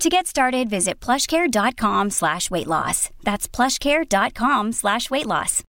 To get started, visit plushcare.com slash weight loss. That's plushcare.com slash weight loss.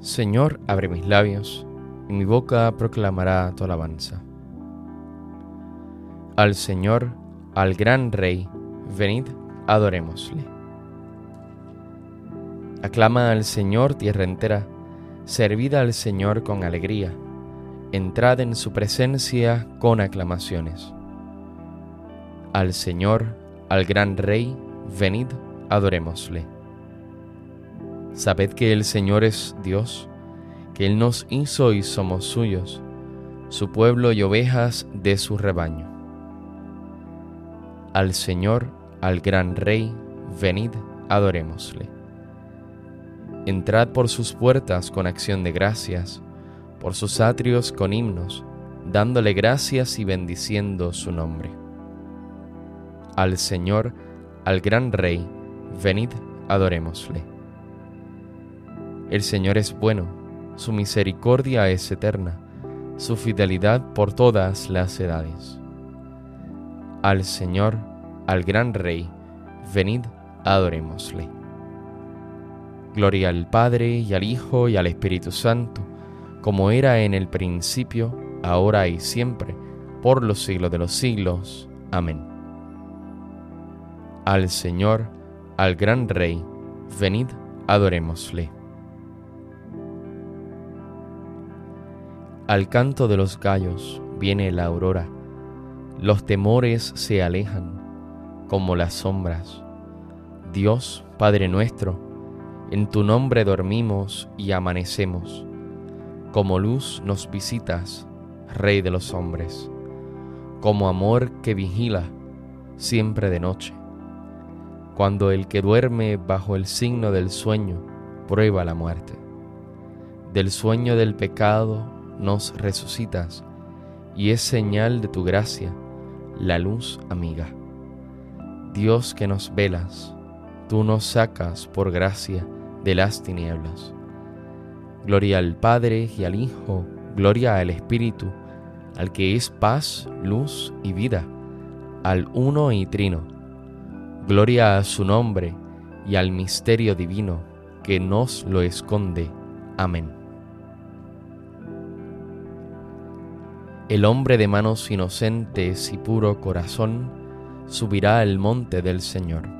Señor, abre mis labios, y mi boca proclamará tu alabanza. Al Señor, al gran Rey, venid, adorémosle. Aclama al Señor tierra entera, servid al Señor con alegría, entrad en su presencia con aclamaciones. Al Señor, al gran Rey, venid, adorémosle. Sabed que el Señor es Dios, que Él nos hizo y somos suyos, su pueblo y ovejas de su rebaño. Al Señor, al gran Rey, venid, adorémosle. Entrad por sus puertas con acción de gracias, por sus atrios con himnos, dándole gracias y bendiciendo su nombre. Al Señor, al gran Rey, venid, adorémosle. El Señor es bueno, su misericordia es eterna, su fidelidad por todas las edades. Al Señor, al gran Rey, venid, adorémosle. Gloria al Padre y al Hijo y al Espíritu Santo, como era en el principio, ahora y siempre, por los siglos de los siglos. Amén. Al Señor, al gran Rey, venid, adorémosle. Al canto de los gallos viene la aurora, los temores se alejan como las sombras. Dios, Padre nuestro, en tu nombre dormimos y amanecemos. Como luz nos visitas, Rey de los hombres, como amor que vigila siempre de noche. Cuando el que duerme bajo el signo del sueño prueba la muerte. Del sueño del pecado nos resucitas y es señal de tu gracia, la luz amiga. Dios que nos velas, tú nos sacas por gracia de las tinieblas. Gloria al Padre y al Hijo, gloria al Espíritu, al que es paz, luz y vida, al uno y trino. Gloria a su nombre y al misterio divino que nos lo esconde. Amén. El hombre de manos inocentes y puro corazón subirá al monte del Señor.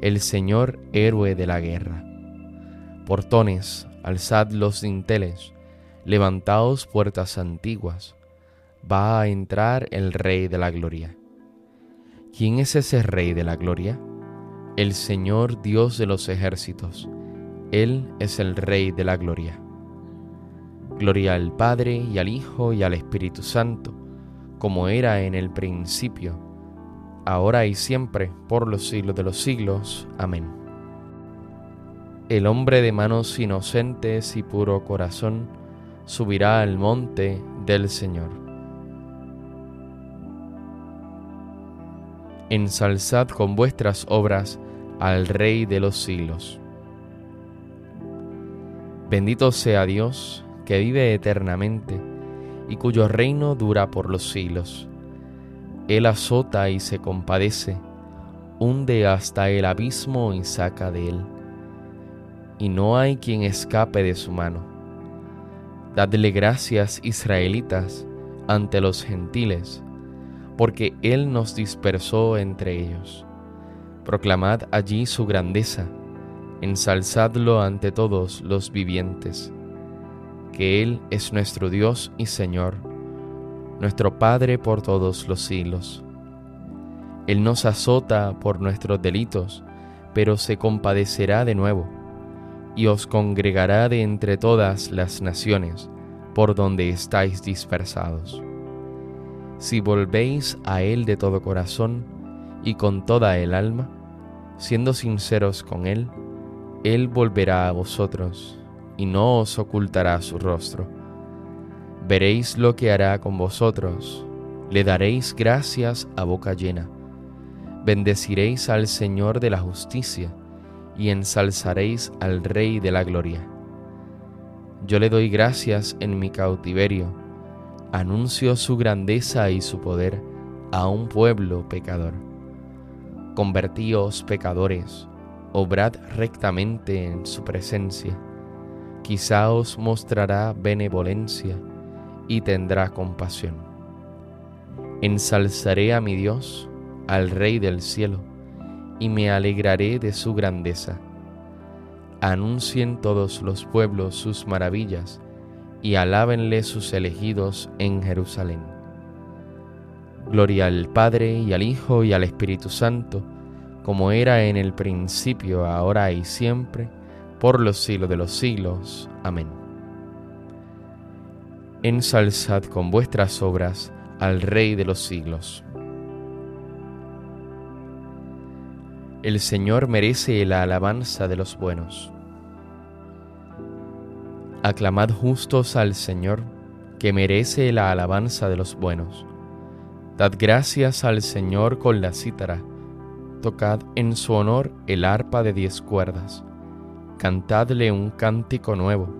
el Señor héroe de la guerra. Portones, alzad los dinteles, levantaos puertas antiguas, va a entrar el Rey de la Gloria. ¿Quién es ese Rey de la Gloria? El Señor Dios de los ejércitos. Él es el Rey de la Gloria. Gloria al Padre y al Hijo y al Espíritu Santo, como era en el principio, ahora y siempre, por los siglos de los siglos. Amén. El hombre de manos inocentes y puro corazón subirá al monte del Señor. Ensalzad con vuestras obras al Rey de los siglos. Bendito sea Dios, que vive eternamente y cuyo reino dura por los siglos. Él azota y se compadece, hunde hasta el abismo y saca de él. Y no hay quien escape de su mano. Dadle gracias, israelitas, ante los gentiles, porque Él nos dispersó entre ellos. Proclamad allí su grandeza, ensalzadlo ante todos los vivientes, que Él es nuestro Dios y Señor, nuestro Padre por todos los siglos. Él nos azota por nuestros delitos, pero se compadecerá de nuevo, y os congregará de entre todas las naciones por donde estáis dispersados. Si volvéis a Él de todo corazón y con toda el alma, siendo sinceros con Él, Él volverá a vosotros y no os ocultará su rostro. Veréis lo que hará con vosotros, le daréis gracias a boca llena. Bendeciréis al Señor de la justicia y ensalzaréis al Rey de la gloria. Yo le doy gracias en mi cautiverio, anuncio su grandeza y su poder a un pueblo pecador. Convertíos pecadores, obrad rectamente en su presencia. Quizá os mostrará benevolencia y tendrá compasión. Ensalzaré a mi Dios, al Rey del cielo, y me alegraré de su grandeza anuncien todos los pueblos sus maravillas y alábenle sus elegidos en Jerusalén. Gloria al Padre y al Hijo y al Espíritu Santo, como era en el principio, ahora y siempre, por los siglos de los siglos. Amén. Ensalzad con vuestras obras al Rey de los siglos. El Señor merece la alabanza de los buenos. Aclamad justos al Señor, que merece la alabanza de los buenos. Dad gracias al Señor con la cítara. Tocad en su honor el arpa de diez cuerdas. Cantadle un cántico nuevo,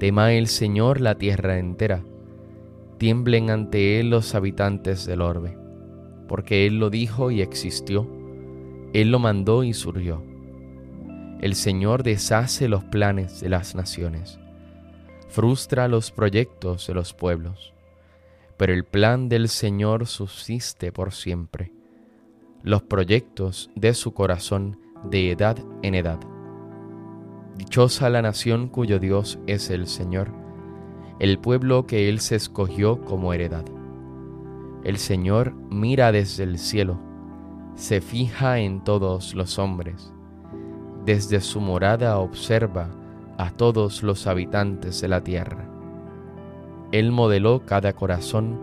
Tema el Señor la tierra entera, tiemblen ante él los habitantes del orbe porque Él lo dijo y existió, Él lo mandó y surgió. El Señor deshace los planes de las naciones, frustra los proyectos de los pueblos, pero el plan del Señor subsiste por siempre, los proyectos de su corazón de edad en edad. Dichosa la nación cuyo Dios es el Señor, el pueblo que Él se escogió como heredad. El Señor mira desde el cielo, se fija en todos los hombres. Desde su morada observa a todos los habitantes de la tierra. Él modeló cada corazón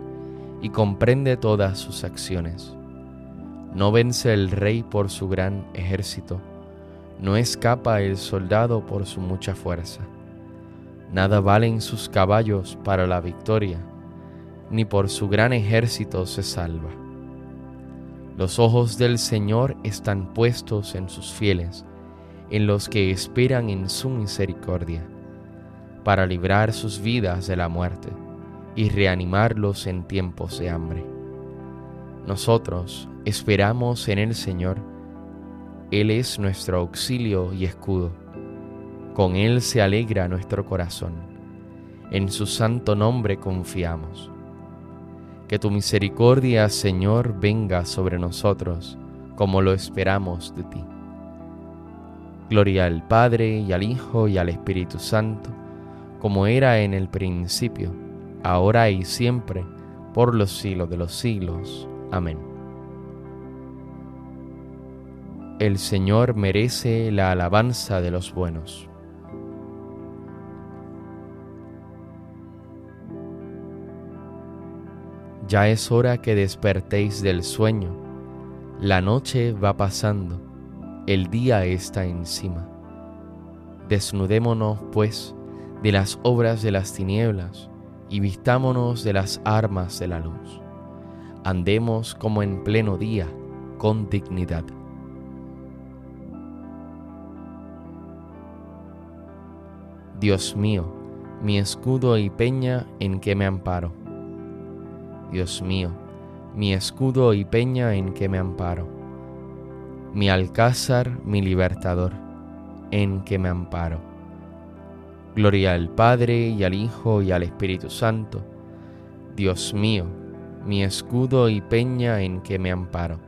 y comprende todas sus acciones. No vence el rey por su gran ejército, no escapa el soldado por su mucha fuerza. Nada valen sus caballos para la victoria ni por su gran ejército se salva. Los ojos del Señor están puestos en sus fieles, en los que esperan en su misericordia, para librar sus vidas de la muerte y reanimarlos en tiempos de hambre. Nosotros esperamos en el Señor, Él es nuestro auxilio y escudo. Con Él se alegra nuestro corazón. En su santo nombre confiamos. Que tu misericordia, Señor, venga sobre nosotros, como lo esperamos de ti. Gloria al Padre y al Hijo y al Espíritu Santo, como era en el principio, ahora y siempre, por los siglos de los siglos. Amén. El Señor merece la alabanza de los buenos. Ya es hora que despertéis del sueño. La noche va pasando, el día está encima. Desnudémonos, pues, de las obras de las tinieblas y vistámonos de las armas de la luz. Andemos como en pleno día, con dignidad. Dios mío, mi escudo y peña en que me amparo Dios mío, mi escudo y peña en que me amparo, mi alcázar, mi libertador, en que me amparo. Gloria al Padre y al Hijo y al Espíritu Santo, Dios mío, mi escudo y peña en que me amparo.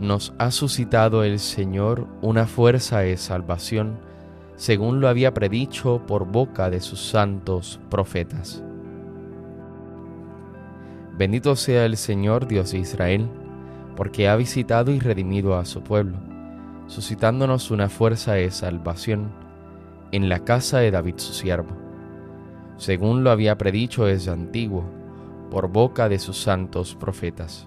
Nos ha suscitado el Señor una fuerza de salvación, según lo había predicho por boca de sus santos profetas. Bendito sea el Señor Dios de Israel, porque ha visitado y redimido a su pueblo, suscitándonos una fuerza de salvación en la casa de David su siervo, según lo había predicho desde antiguo, por boca de sus santos profetas.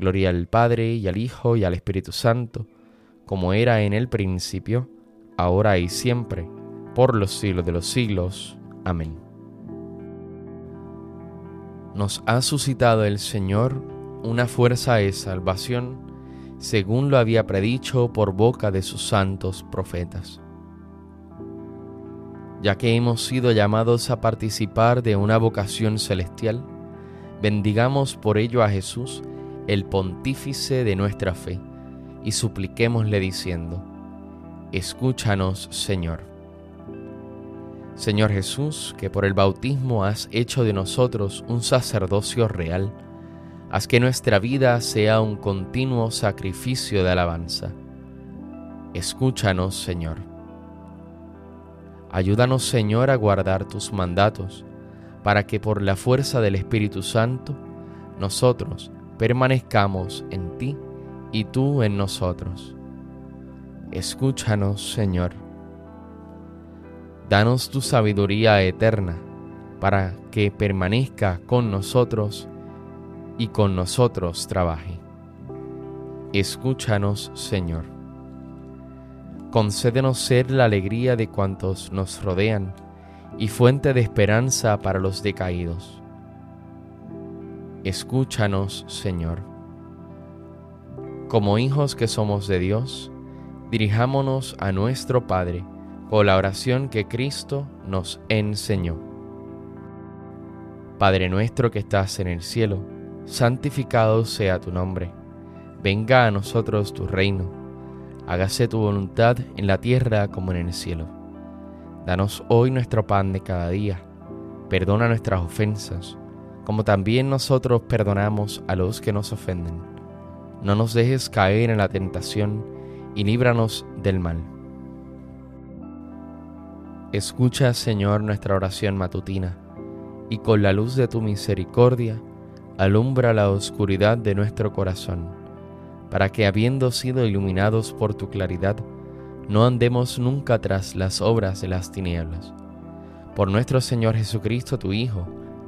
Gloria al Padre y al Hijo y al Espíritu Santo, como era en el principio, ahora y siempre, por los siglos de los siglos. Amén nos ha suscitado el Señor una fuerza de salvación, según lo había predicho por boca de sus santos profetas. Ya que hemos sido llamados a participar de una vocación celestial, bendigamos por ello a Jesús, el pontífice de nuestra fe, y supliquémosle diciendo, Escúchanos, Señor. Señor Jesús, que por el bautismo has hecho de nosotros un sacerdocio real, haz que nuestra vida sea un continuo sacrificio de alabanza. Escúchanos, Señor. Ayúdanos, Señor, a guardar tus mandatos, para que por la fuerza del Espíritu Santo nosotros permanezcamos en ti y tú en nosotros. Escúchanos, Señor. Danos tu sabiduría eterna para que permanezca con nosotros y con nosotros trabaje. Escúchanos, Señor. Concédenos ser la alegría de cuantos nos rodean y fuente de esperanza para los decaídos. Escúchanos, Señor. Como hijos que somos de Dios, dirijámonos a nuestro Padre, o la oración que Cristo nos enseñó. Padre nuestro que estás en el cielo, santificado sea tu nombre. Venga a nosotros tu reino. Hágase tu voluntad en la tierra como en el cielo. Danos hoy nuestro pan de cada día. Perdona nuestras ofensas, como también nosotros perdonamos a los que nos ofenden. No nos dejes caer en la tentación y líbranos del mal. Escucha, Señor, nuestra oración matutina, y con la luz de tu misericordia, alumbra la oscuridad de nuestro corazón, para que habiendo sido iluminados por tu claridad, no andemos nunca tras las obras de las tinieblas. Por nuestro Señor Jesucristo, tu Hijo,